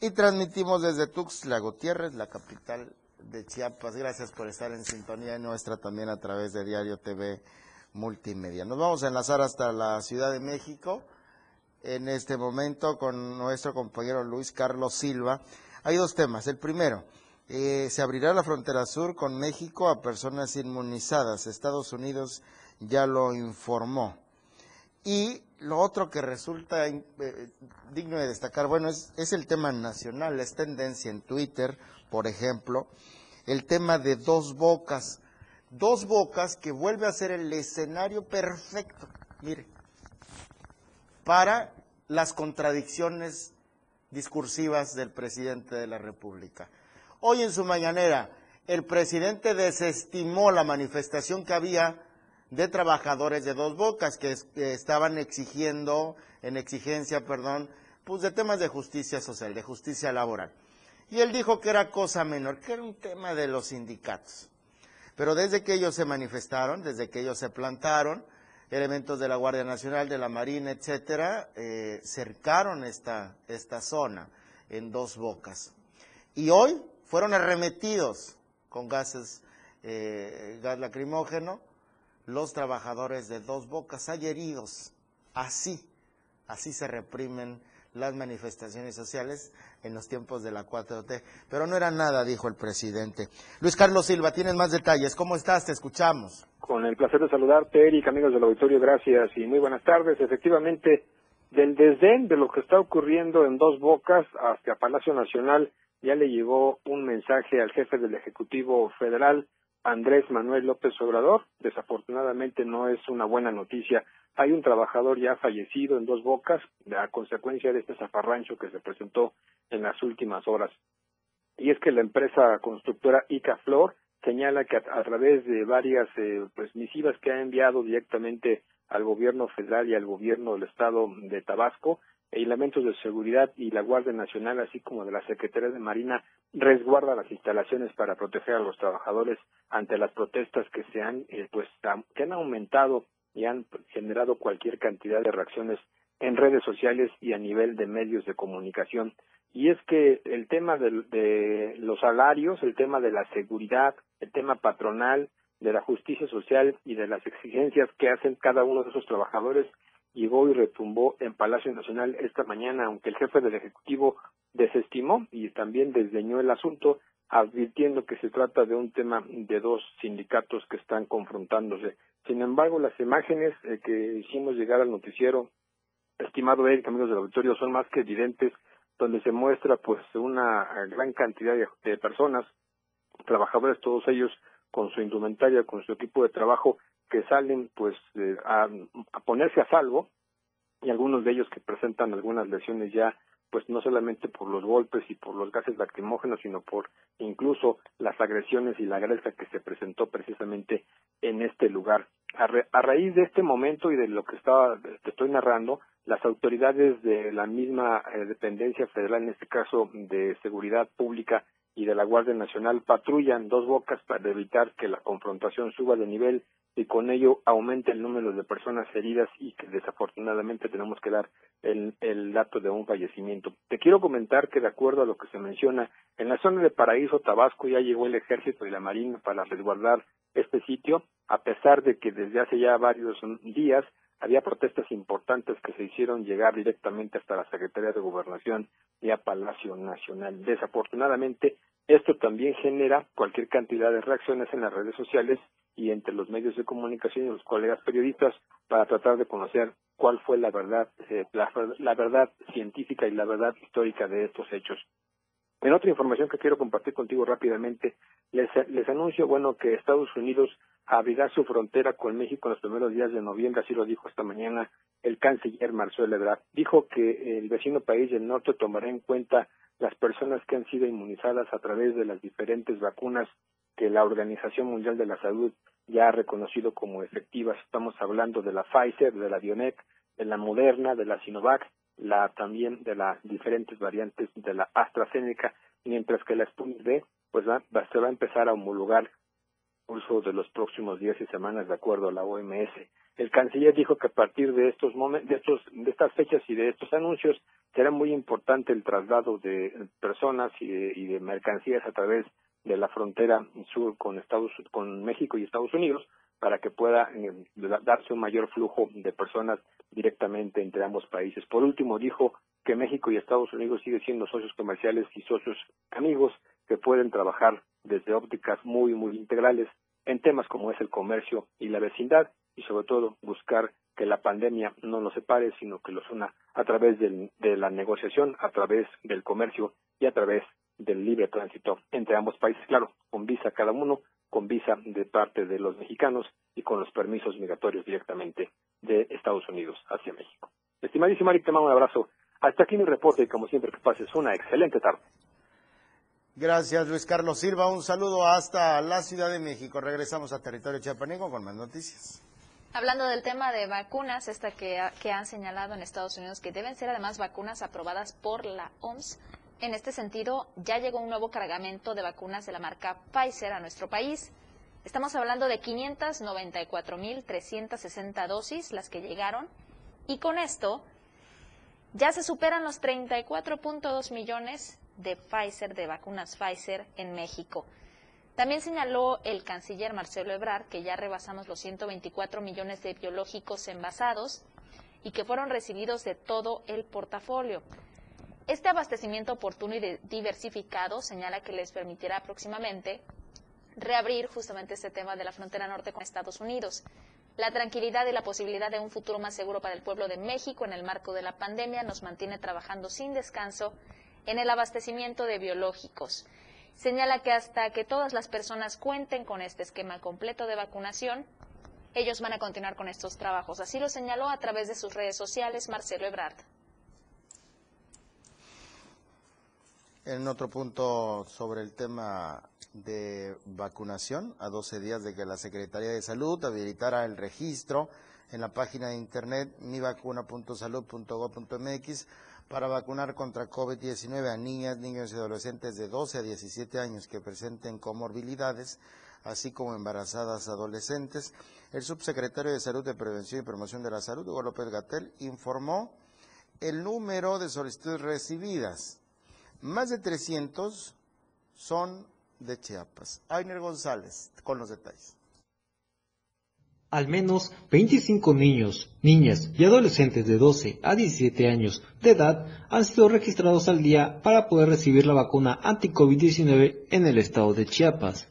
y transmitimos desde Tuxtla Gutiérrez, la capital de Chiapas. Gracias por estar en sintonía nuestra también a través de Diario TV Multimedia. Nos vamos a enlazar hasta la Ciudad de México en este momento con nuestro compañero Luis Carlos Silva. Hay dos temas. El primero, eh, se abrirá la frontera sur con México a personas inmunizadas. Estados Unidos ya lo informó. Y lo otro que resulta eh, digno de destacar, bueno, es, es el tema nacional, es tendencia en Twitter, por ejemplo, el tema de dos bocas. Dos bocas que vuelve a ser el escenario perfecto, mire, para las contradicciones discursivas del presidente de la República. Hoy en su mañanera, el presidente desestimó la manifestación que había de trabajadores de dos bocas que, es- que estaban exigiendo, en exigencia, perdón, pues de temas de justicia social, de justicia laboral. Y él dijo que era cosa menor, que era un tema de los sindicatos. Pero desde que ellos se manifestaron, desde que ellos se plantaron, elementos de la Guardia Nacional, de la Marina, etcétera, eh, cercaron esta, esta zona en dos bocas. Y hoy fueron arremetidos con gases, eh, gas lacrimógeno, los trabajadores de dos bocas hay heridos. Así, así se reprimen las manifestaciones sociales en los tiempos de la 4T. Pero no era nada, dijo el presidente. Luis Carlos Silva, tienes más detalles. ¿Cómo estás? Te escuchamos. Con el placer de saludarte, Eric, amigos del auditorio, gracias y muy buenas tardes. Efectivamente, del desdén de lo que está ocurriendo en Dos Bocas hasta Palacio Nacional, ya le llegó un mensaje al jefe del Ejecutivo Federal, Andrés Manuel López Obrador. Desafortunadamente no es una buena noticia. Hay un trabajador ya fallecido en Dos Bocas a consecuencia de este zafarrancho que se presentó en las últimas horas. Y es que la empresa constructora Icaflor señala que a, través de varias eh, pues, misivas que ha enviado directamente al gobierno federal y al gobierno del estado de Tabasco, elementos de seguridad y la Guardia Nacional, así como de la Secretaría de Marina, resguarda las instalaciones para proteger a los trabajadores ante las protestas que se han, eh, pues, que han aumentado y han generado cualquier cantidad de reacciones en redes sociales y a nivel de medios de comunicación. Y es que el tema de, de los salarios, el tema de la seguridad, el tema patronal, de la justicia social y de las exigencias que hacen cada uno de esos trabajadores llegó y retumbó en Palacio Nacional esta mañana, aunque el jefe del Ejecutivo desestimó y también desdeñó el asunto, advirtiendo que se trata de un tema de dos sindicatos que están confrontándose. Sin embargo, las imágenes eh, que hicimos llegar al noticiero, estimado Eric, amigos del auditorio, son más que evidentes, donde se muestra pues una gran cantidad de personas, trabajadores, todos ellos con su indumentaria, con su equipo de trabajo, que salen pues eh, a, ponerse a salvo y algunos de ellos que presentan algunas lesiones ya pues no solamente por los golpes y por los gases lacrimógenos, sino por incluso las agresiones y la agresión que se presentó precisamente en este lugar. A, a raíz de este momento y de lo que estaba, te estoy narrando, las autoridades de la misma eh, dependencia federal, en este caso de seguridad pública y de la Guardia Nacional patrullan dos bocas para evitar que la confrontación suba de nivel y con ello aumente el número de personas heridas y que desafortunadamente tenemos que dar el, el dato de un fallecimiento. Te quiero comentar que de acuerdo a lo que se menciona, en la zona de Paraíso, Tabasco, ya llegó el ejército y la marina para resguardar este sitio, a pesar de que desde hace ya varios días había protestas importantes que se hicieron llegar directamente hasta la Secretaría de Gobernación y a Palacio Nacional. Desafortunadamente, esto también genera cualquier cantidad de reacciones en las redes sociales y entre los medios de comunicación y los colegas periodistas para tratar de conocer cuál fue la verdad, eh, la, la verdad científica y la verdad histórica de estos hechos. En otra información que quiero compartir contigo rápidamente, les, les anuncio, bueno, que Estados Unidos abrirá su frontera con México en los primeros días de noviembre, así lo dijo esta mañana el canciller Marcelo Ebrard. Dijo que el vecino país del norte tomará en cuenta las personas que han sido inmunizadas a través de las diferentes vacunas que la Organización Mundial de la Salud ya ha reconocido como efectivas. Estamos hablando de la Pfizer, de la BioNTech, de la Moderna, de la Sinovac la también de las diferentes variantes de la AstraZeneca, mientras que la Sputnik V pues va, se va a empezar a homologar curso de los próximos días y semanas de acuerdo a la OMS. El canciller dijo que a partir de estos de estos de estas fechas y de estos anuncios será muy importante el traslado de personas y de, y de mercancías a través de la frontera sur con Estados con México y Estados Unidos para que pueda eh, darse un mayor flujo de personas directamente entre ambos países. Por último, dijo que México y Estados Unidos siguen siendo socios comerciales y socios amigos que pueden trabajar desde ópticas muy, muy integrales en temas como es el comercio y la vecindad y sobre todo buscar que la pandemia no nos separe, sino que los una a través de la negociación, a través del comercio y a través del libre tránsito entre ambos países, claro, con visa cada uno, con visa de parte de los mexicanos y con los permisos migratorios directamente de Estados Unidos hacia México. Estimadísima Ari, te mando un abrazo. Hasta aquí mi reporte y como siempre que pases una excelente tarde. Gracias Luis Carlos Silva, un saludo hasta la Ciudad de México. Regresamos a territorio chiapaneco con más noticias. Hablando del tema de vacunas, esta que, que han señalado en Estados Unidos que deben ser además vacunas aprobadas por la OMS, en este sentido, ya llegó un nuevo cargamento de vacunas de la marca Pfizer a nuestro país. Estamos hablando de 594.360 dosis, las que llegaron, y con esto ya se superan los 34.2 millones de Pfizer, de vacunas Pfizer en México. También señaló el canciller Marcelo Ebrard que ya rebasamos los 124 millones de biológicos envasados y que fueron recibidos de todo el portafolio. Este abastecimiento oportuno y diversificado señala que les permitirá próximamente reabrir justamente este tema de la frontera norte con Estados Unidos. La tranquilidad y la posibilidad de un futuro más seguro para el pueblo de México en el marco de la pandemia nos mantiene trabajando sin descanso en el abastecimiento de biológicos. Señala que hasta que todas las personas cuenten con este esquema completo de vacunación, ellos van a continuar con estos trabajos. Así lo señaló a través de sus redes sociales Marcelo Ebrard. En otro punto sobre el tema de vacunación, a 12 días de que la Secretaría de Salud habilitara el registro en la página de internet mivacuna.salud.gov.mx para vacunar contra COVID-19 a niñas, niños y adolescentes de 12 a 17 años que presenten comorbilidades, así como embarazadas adolescentes. El subsecretario de Salud de Prevención y Promoción de la Salud, Hugo López Gatel, informó el número de solicitudes recibidas. Más de 300 son de Chiapas. Ainer González, con los detalles. Al menos 25 niños, niñas y adolescentes de 12 a 17 años de edad han sido registrados al día para poder recibir la vacuna anti-COVID-19 en el estado de Chiapas.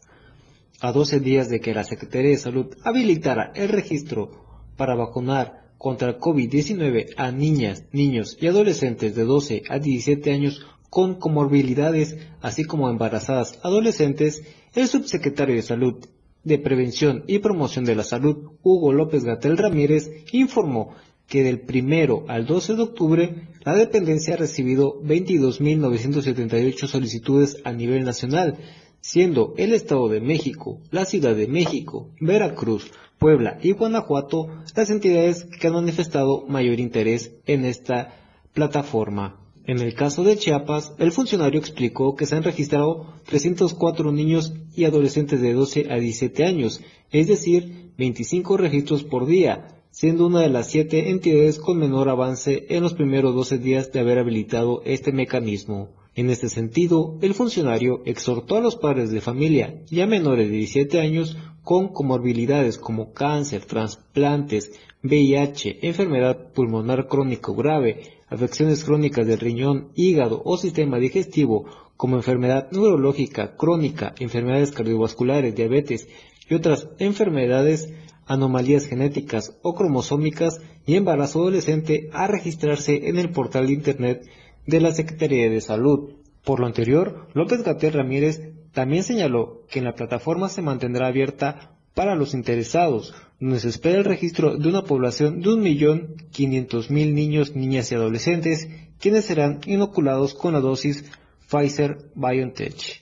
A 12 días de que la Secretaría de Salud habilitara el registro para vacunar contra el COVID-19 a niñas, niños y adolescentes de 12 a 17 años con comorbilidades, así como embarazadas adolescentes, el subsecretario de Salud de Prevención y Promoción de la Salud, Hugo López Gatel Ramírez, informó que del primero al 12 de octubre la dependencia ha recibido 22.978 solicitudes a nivel nacional, siendo el Estado de México, la Ciudad de México, Veracruz, Puebla y Guanajuato las entidades que han manifestado mayor interés en esta plataforma. En el caso de Chiapas, el funcionario explicó que se han registrado 304 niños y adolescentes de 12 a 17 años, es decir, 25 registros por día, siendo una de las siete entidades con menor avance en los primeros 12 días de haber habilitado este mecanismo. En este sentido, el funcionario exhortó a los padres de familia y a menores de 17 años con comorbilidades como cáncer, trasplantes, VIH, enfermedad pulmonar crónico grave, afecciones crónicas del riñón, hígado o sistema digestivo, como enfermedad neurológica crónica, enfermedades cardiovasculares, diabetes y otras enfermedades, anomalías genéticas o cromosómicas y embarazo adolescente a registrarse en el portal de Internet de la Secretaría de Salud. Por lo anterior, López Gatel Ramírez también señaló que en la plataforma se mantendrá abierta para los interesados, donde se espera el registro de una población de 1.500.000 niños, niñas y adolescentes, quienes serán inoculados con la dosis Pfizer BioNTech.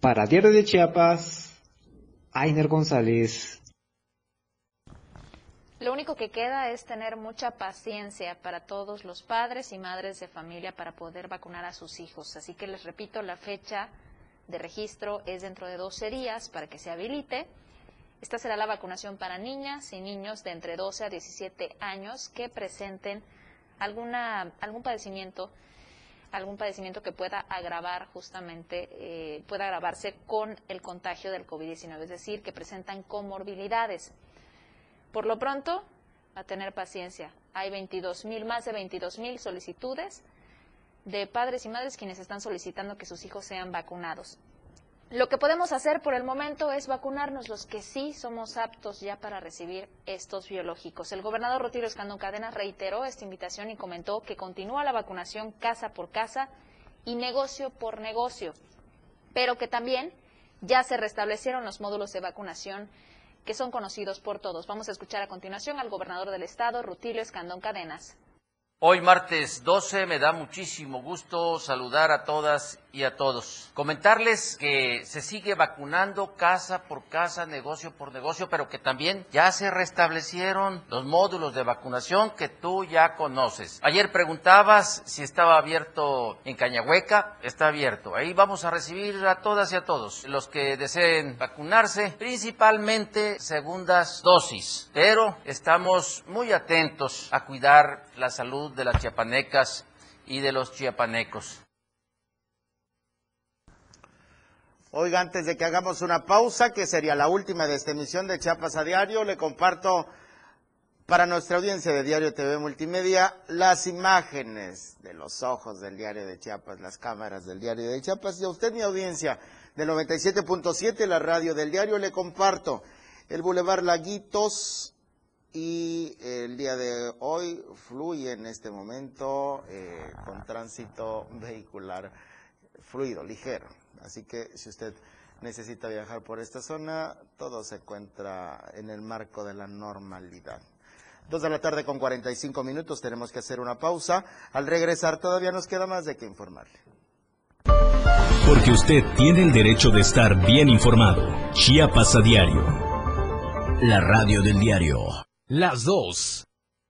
Para Diario de Chiapas, Ainer González. Lo único que queda es tener mucha paciencia para todos los padres y madres de familia para poder vacunar a sus hijos. Así que les repito, la fecha de registro es dentro de 12 días para que se habilite esta será la vacunación para niñas y niños de entre 12 a 17 años que presenten algún padecimiento algún padecimiento que pueda agravar justamente, eh, pueda agravarse con el contagio del COVID-19, es decir, que presentan comorbilidades. Por lo pronto, a tener paciencia. Hay 22 mil, más de 22 mil solicitudes de padres y madres quienes están solicitando que sus hijos sean vacunados. Lo que podemos hacer por el momento es vacunarnos los que sí somos aptos ya para recibir estos biológicos. El gobernador Rutilio Escandón Cadenas reiteró esta invitación y comentó que continúa la vacunación casa por casa y negocio por negocio, pero que también ya se restablecieron los módulos de vacunación que son conocidos por todos. Vamos a escuchar a continuación al gobernador del estado, Rutilio Escandón Cadenas. Hoy martes 12 me da muchísimo gusto saludar a todas y a todos. Comentarles que se sigue vacunando casa por casa, negocio por negocio, pero que también ya se restablecieron los módulos de vacunación que tú ya conoces. Ayer preguntabas si estaba abierto en Cañahueca, está abierto. Ahí vamos a recibir a todas y a todos los que deseen vacunarse, principalmente segundas dosis, pero estamos muy atentos a cuidar la salud de las chiapanecas y de los chiapanecos. Oiga, antes de que hagamos una pausa, que sería la última de esta emisión de Chiapas a Diario, le comparto para nuestra audiencia de Diario TV Multimedia, las imágenes de los ojos del Diario de Chiapas, las cámaras del Diario de Chiapas, y a usted, mi audiencia del 97.7, la radio del diario, le comparto el Boulevard Laguitos y el día de hoy fluye en este momento eh, con tránsito vehicular fluido, ligero. Así que si usted necesita viajar por esta zona, todo se encuentra en el marco de la normalidad. Dos de la tarde con 45 minutos, tenemos que hacer una pausa. Al regresar todavía nos queda más de qué informarle. Porque usted tiene el derecho de estar bien informado. Chiapas a diario. La radio del diario. Las dos.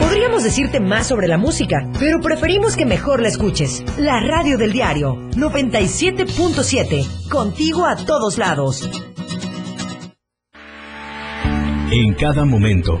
Podríamos decirte más sobre la música, pero preferimos que mejor la escuches. La radio del diario 97.7, contigo a todos lados. En cada momento,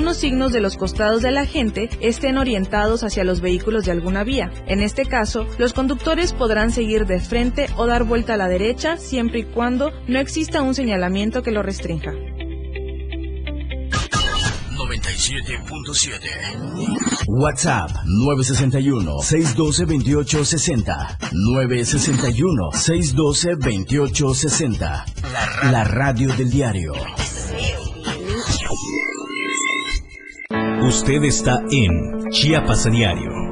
algunos signos de los costados de la gente estén orientados hacia los vehículos de alguna vía. En este caso, los conductores podrán seguir de frente o dar vuelta a la derecha siempre y cuando no exista un señalamiento que lo restrinja. 97.7 WhatsApp 961-612-2860 961-612-2860 la, la radio del diario Usted está en Chiapas Diario.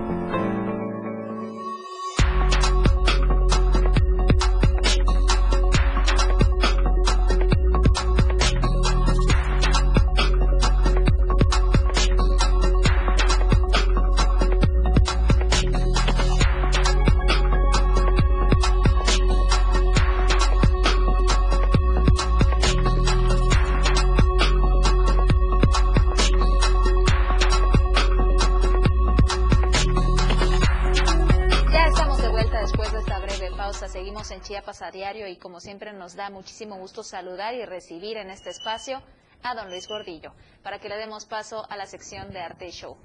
Pausa. Seguimos en Chiapas a diario y como siempre nos da muchísimo gusto saludar y recibir en este espacio a don Luis Gordillo para que le demos paso a la sección de Arte y Show.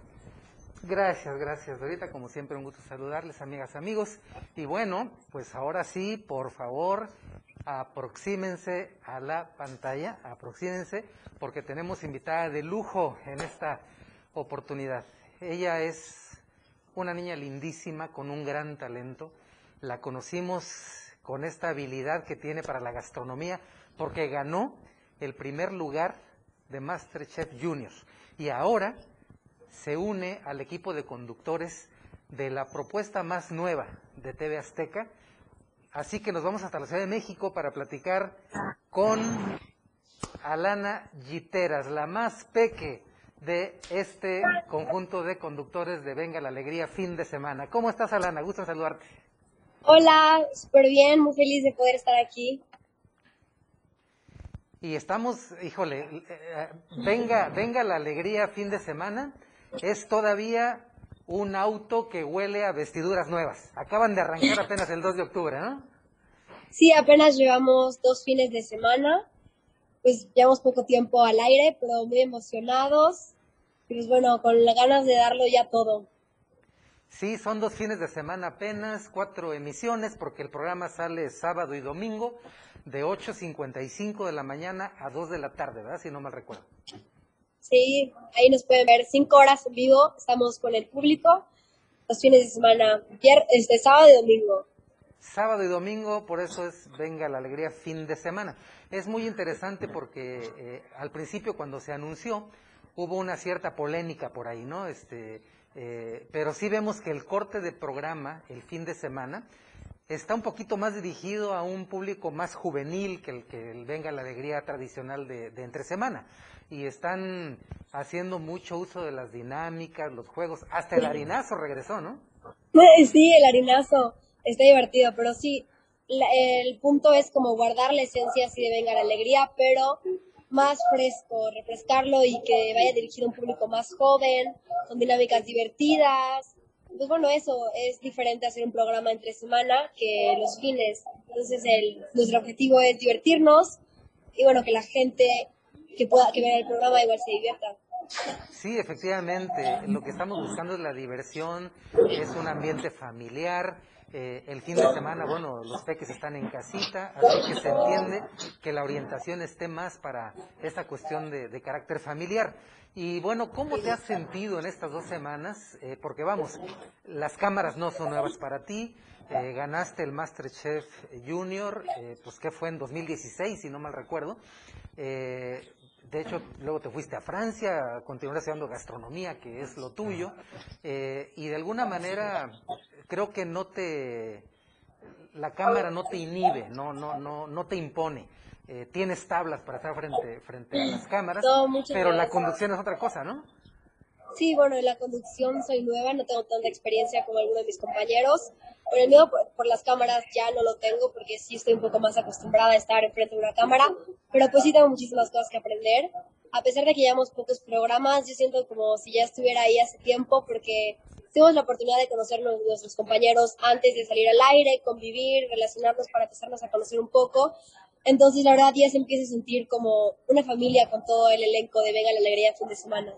Gracias, gracias, Dorita. Como siempre, un gusto saludarles, amigas, amigos. Y bueno, pues ahora sí, por favor, aproxímense a la pantalla, aproxímense, porque tenemos invitada de lujo en esta oportunidad. Ella es una niña lindísima, con un gran talento. La conocimos con esta habilidad que tiene para la gastronomía, porque ganó el primer lugar de MasterChef Junior. Y ahora se une al equipo de conductores de la propuesta más nueva de TV Azteca. Así que nos vamos hasta la Ciudad de México para platicar con Alana Giteras, la más peque de este conjunto de conductores de Venga la Alegría fin de semana. ¿Cómo estás, Alana? Gusto saludarte. Hola, súper bien, muy feliz de poder estar aquí. Y estamos, híjole, eh, venga, venga la alegría fin de semana, es todavía un auto que huele a vestiduras nuevas. Acaban de arrancar apenas el 2 de octubre, ¿no? Sí, apenas llevamos dos fines de semana, pues llevamos poco tiempo al aire, pero muy emocionados Y pues bueno, con las ganas de darlo ya todo. Sí, son dos fines de semana apenas, cuatro emisiones, porque el programa sale sábado y domingo de 8.55 de la mañana a 2 de la tarde, ¿verdad? Si no mal recuerdo. Sí, ahí nos pueden ver cinco horas en vivo, estamos con el público, los fines de semana, este sábado y domingo. Sábado y domingo, por eso es Venga la Alegría fin de semana. Es muy interesante porque eh, al principio cuando se anunció hubo una cierta polémica por ahí, ¿no? Este, eh, pero sí vemos que el corte de programa el fin de semana está un poquito más dirigido a un público más juvenil que el que venga la alegría tradicional de, entre semana. Y están haciendo mucho uso de las dinámicas, los juegos. Hasta el harinazo regresó, ¿no? Sí, el harinazo está divertido, pero sí, el punto es como guardar la esencia así de venga la alegría, pero más fresco, refrescarlo y que vaya dirigido a un público más joven, con dinámicas divertidas. Pues bueno, eso es diferente hacer un programa entre semana que los fines. Entonces el, nuestro objetivo es divertirnos y bueno, que la gente que pueda que vea el programa igual se divierta. Sí, efectivamente, lo que estamos buscando es la diversión, es un ambiente familiar, eh, el fin de semana, bueno, los peques están en casita, así que se entiende que la orientación esté más para esta cuestión de, carácter familiar. Y bueno, ¿cómo te has sentido en estas dos semanas? Eh, porque vamos, las cámaras no son nuevas para ti, eh, ganaste el Masterchef Junior, pues que fue en 2016, si no mal recuerdo. De hecho, luego te fuiste a Francia, continuaste estudiando gastronomía, que es lo tuyo, y de alguna manera creo que no te, la cámara no te inhibe, no, no, no, no te impone. Eh, tienes tablas para estar frente, frente a las cámaras, pero la conducción es otra cosa, ¿no? Sí, bueno, en la conducción soy nueva, no tengo tanta experiencia como algunos de mis compañeros. Por el miedo por, las cámaras ya no lo tengo porque sí estoy un poco más acostumbrada a estar enfrente de una cámara, pero pues sí tengo muchísimas cosas que aprender. A pesar de que llevamos pocos programas, yo siento como si ya estuviera ahí hace tiempo porque Tuvimos la oportunidad de conocer nuestros compañeros antes de salir al aire, convivir, relacionarnos para empezarnos a conocer un poco. Entonces, la verdad, ya se empieza a sentir como una familia con todo el elenco de Venga la Alegría fin de semana.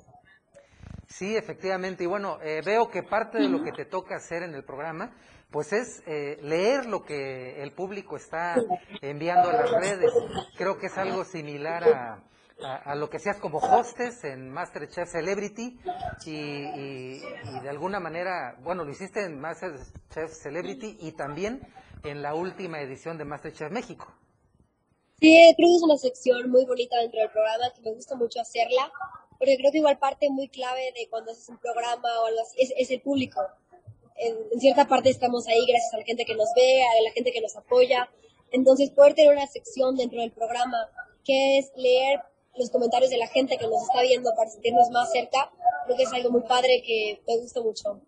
Sí, efectivamente. Y bueno, eh, veo que parte de lo que te toca hacer en el programa, pues es eh, leer lo que el público está enviando a las redes. Creo que es algo similar a, a, lo que seas como hostes en Masterchef Celebrity y, de alguna manera, bueno, lo hiciste en Masterchef Celebrity y también en la última edición de Masterchef México. Sí, creo que es una sección muy bonita dentro del programa que me gusta mucho hacerla, porque creo que igual parte muy clave de cuando haces un programa o algo así es, el público. En, cierta parte estamos ahí gracias a la gente que nos ve, a la gente que nos apoya. Entonces, poder tener una sección dentro del programa que es leer los comentarios de la gente que nos está viendo para sentirnos más cerca, creo que es algo muy padre que me gusta mucho.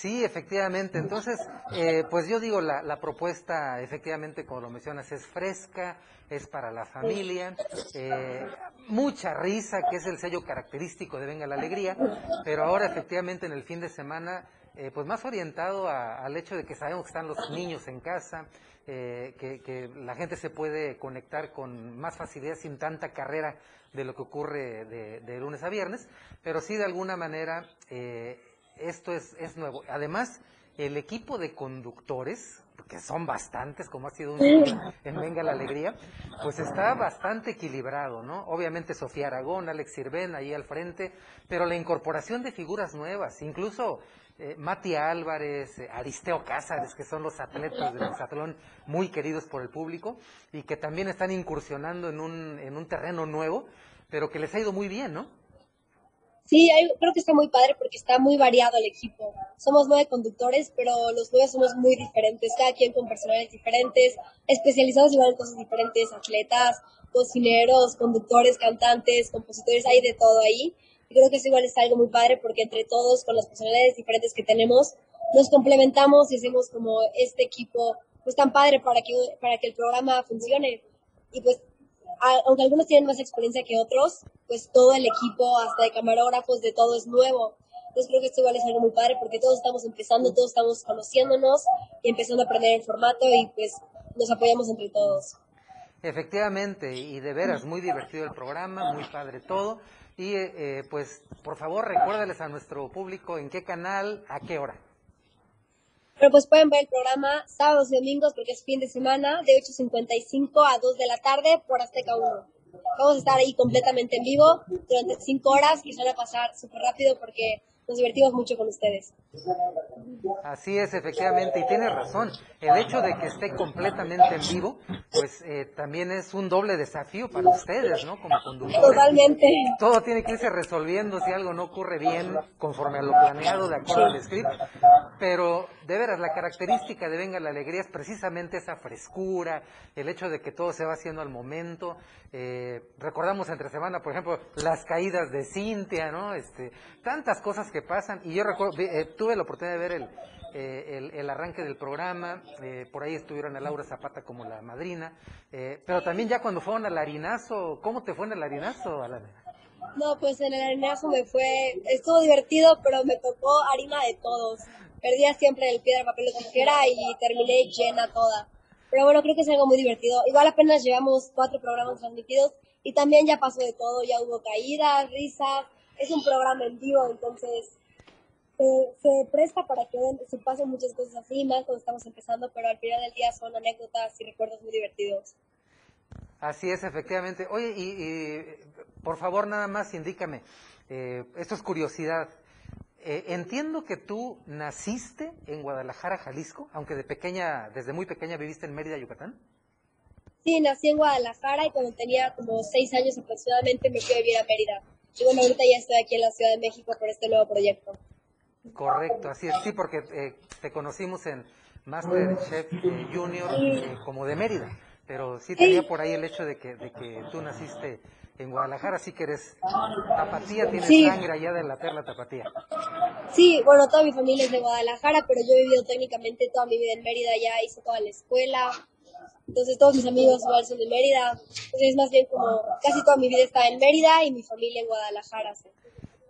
Sí, efectivamente. Entonces, eh, pues yo digo, la, la, propuesta, efectivamente, como lo mencionas, es fresca, es para la familia, eh, mucha risa, que es el sello característico de Venga la Alegría, pero ahora efectivamente en el fin de semana, eh, pues más orientado al hecho de que sabemos que están los niños en casa, eh, que, la gente se puede conectar con más facilidad sin tanta carrera de lo que ocurre de, lunes a viernes, pero sí de alguna manera eh, esto es, es, nuevo. Además, el equipo de conductores, que son bastantes, como ha sido un en Venga la Alegría, pues está bastante equilibrado, ¿no? Obviamente Sofía Aragón, Alex Sirven ahí al frente, pero la incorporación de figuras nuevas, incluso eh, Mati Álvarez, eh, Aristeo Cázares, que son los atletas del hexatlón muy queridos por el público y que también están incursionando en un, en un terreno nuevo, pero que les ha ido muy bien, ¿no? Sí, creo que está muy padre porque está muy variado el equipo. Somos nueve conductores, pero los nueve somos muy diferentes, cada quien con personalidades diferentes, especializados igual en cosas diferentes, atletas, cocineros, conductores, cantantes, compositores, hay de todo ahí creo que eso igual es algo muy padre porque entre todos, con las personalidades diferentes que tenemos, nos complementamos y hacemos como este equipo pues tan padre para que, para que el programa funcione. Y pues, aunque algunos tienen más experiencia que otros, pues todo el equipo, hasta de camarógrafos, de todo es nuevo. Entonces creo que esto igual es algo muy padre porque todos estamos empezando, todos estamos conociéndonos y empezando a aprender el formato y pues nos apoyamos entre todos. Efectivamente, y de veras, muy divertido el programa, muy padre todo. Y eh, pues, por favor, recuérdales a nuestro público en qué canal, a qué hora. Pero pues pueden ver el programa sábados y domingos porque es fin de semana de 8.55 a 2 de la tarde por Azteca 1. Vamos a estar ahí completamente en vivo durante 5 horas y se van a pasar súper rápido porque nos divertimos mucho con ustedes. Así es, efectivamente, y tiene razón. El hecho de que esté completamente en vivo, pues eh, también es un doble desafío para ustedes, ¿no? Como conductores. Totalmente. Todo tiene que irse resolviendo si algo no ocurre bien conforme a lo planeado de acuerdo al script. Pero de veras, la característica de Venga la Alegría es precisamente esa frescura, el hecho de que todo se va haciendo al momento. Eh, recordamos entre semana, por ejemplo, las caídas de Cintia, ¿no? Este, tantas cosas que pasan. Y yo recuerdo, eh, tuve la oportunidad de ver el, eh, el, arranque del programa, eh, por ahí estuvieron a Laura Zapata como la madrina, eh, pero también ya cuando fueron al harinazo, ¿cómo te fue en el harinazo, Alana? No, pues en el harinazo me fue, estuvo divertido, pero me tocó harina de todos. Perdía siempre el piedra, papel o tijera y terminé llena toda. Pero bueno, creo que es algo muy divertido. Igual apenas llevamos cuatro programas transmitidos y también ya pasó de todo, ya hubo caídas, risas. Es un programa en vivo, entonces se, presta para que se pasen muchas cosas así, más cuando estamos empezando, pero al final del día son anécdotas y recuerdos muy divertidos. Así es, efectivamente. Oye, y, por favor, nada más indícame, eh, esto es curiosidad. Eh, entiendo que tú naciste en Guadalajara, Jalisco, aunque de pequeña, desde muy pequeña viviste en Mérida, Yucatán. Sí, nací en Guadalajara y cuando tenía como seis años aproximadamente me fui a vivir a Mérida. Y bueno, ahorita ya estoy aquí en la Ciudad de México por este nuevo proyecto. Correcto, así es, sí, porque eh, te conocimos en Masterchef eh, Junior eh, como de Mérida, pero sí tenía por ahí el hecho de que, de que tú naciste en Guadalajara, así que eres tapatía, tienes sangre allá de la perla tapatía. Sí, bueno, toda mi familia es de Guadalajara, pero yo he vivido técnicamente toda mi vida en Mérida, ya hice toda la escuela, entonces todos mis amigos igual son de Mérida, entonces es más bien como casi toda mi vida está en Mérida y mi familia en Guadalajara.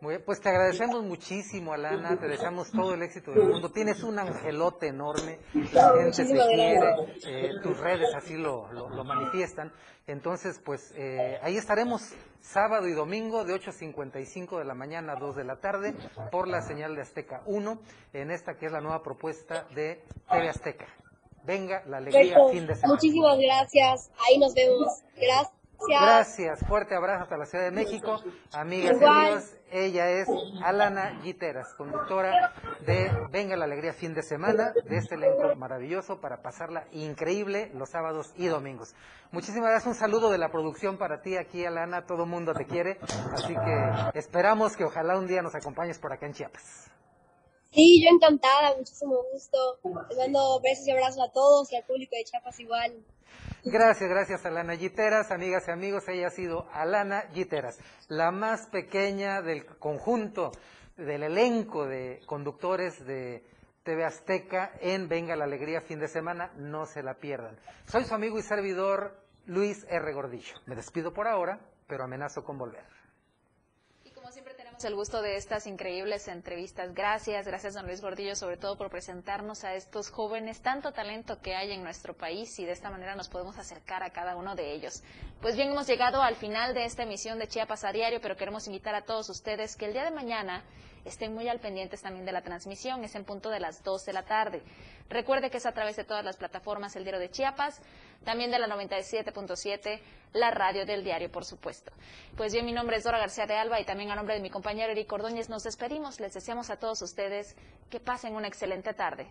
Muy bien, pues te agradecemos muchísimo, Alana, te deseamos todo el éxito del mundo. Tienes un angelote enorme, la gente te quiere, eh, tus redes así lo, lo, manifiestan. Entonces, pues eh, ahí estaremos sábado y domingo de 8.55 de la mañana a 2 de la tarde por la señal de Azteca 1, en esta que es la nueva propuesta de TV Azteca. Venga, la alegría, fin de semana. Muchísimas gracias, ahí nos vemos. Gracias. Gracias, fuerte abrazo hasta la Ciudad de México. Amigas y amigos, ella es Alana Giteras, conductora de Venga la Alegría fin de semana, de este elenco maravilloso para pasarla increíble los sábados y domingos. Muchísimas gracias, un saludo de la producción para ti aquí, Alana, todo mundo te quiere, así que esperamos que ojalá un día nos acompañes por acá en Chiapas. Sí, yo encantada, muchísimo gusto. Les mando besos y abrazos a todos y al público de Chiapas igual. Gracias, gracias Alana Giteras, amigas y amigos, ella ha sido Alana Giteras, la más pequeña del conjunto, del elenco de conductores de TV Azteca en Venga la Alegría fin de semana, no se la pierdan. Soy su amigo y servidor Luis R. Gordillo. Me despido por ahora, pero amenazo con volver el gusto de estas increíbles entrevistas. Gracias, gracias don Luis Gordillo, sobre todo por presentarnos a estos jóvenes, tanto talento que hay en nuestro país y de esta manera nos podemos acercar a cada uno de ellos. Pues bien, hemos llegado al final de esta emisión de Chiapas a Diario, pero queremos invitar a todos ustedes que el día de mañana estén muy al pendientes también de la transmisión, es en punto de las 2 de la tarde. Recuerde que es a través de todas las plataformas El Diario de Chiapas, también de la 97.7, la radio del diario, por supuesto. Pues bien, mi nombre es Dora García de Alba y también a nombre de mi compañero Eric Ordóñez nos despedimos. Les deseamos a todos ustedes que pasen una excelente tarde.